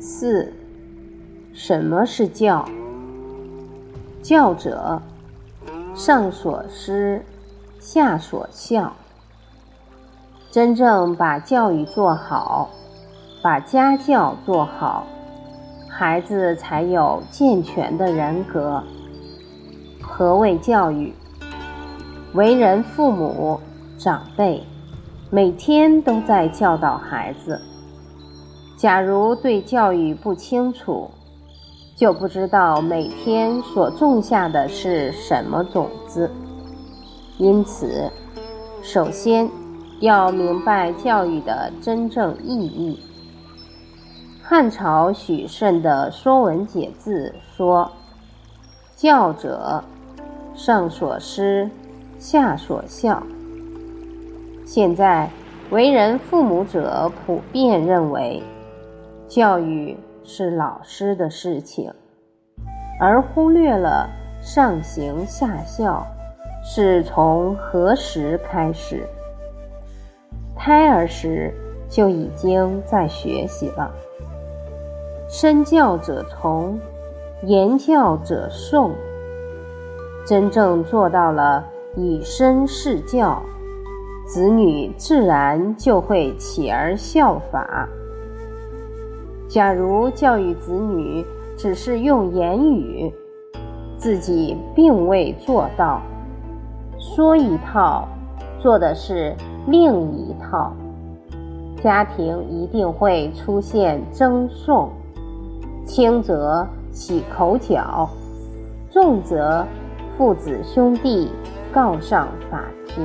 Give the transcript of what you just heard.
四，什么是教？教者，上所施，下所效。真正把教育做好，把家教做好，孩子才有健全的人格。何谓教育？为人父母、长辈，每天都在教导孩子。假如对教育不清楚，就不知道每天所种下的是什么种子。因此，首先要明白教育的真正意义。汉朝许慎的《说文解字》说：“教者，上所施，下所效。”现在，为人父母者普遍认为。教育是老师的事情，而忽略了上行下效是从何时开始？胎儿时就已经在学习了。身教者从，言教者诵。真正做到了以身试教，子女自然就会起而效法。假如教育子女只是用言语，自己并未做到，说一套，做的是另一套，家庭一定会出现争讼，轻则起口角，重则父子兄弟告上法庭。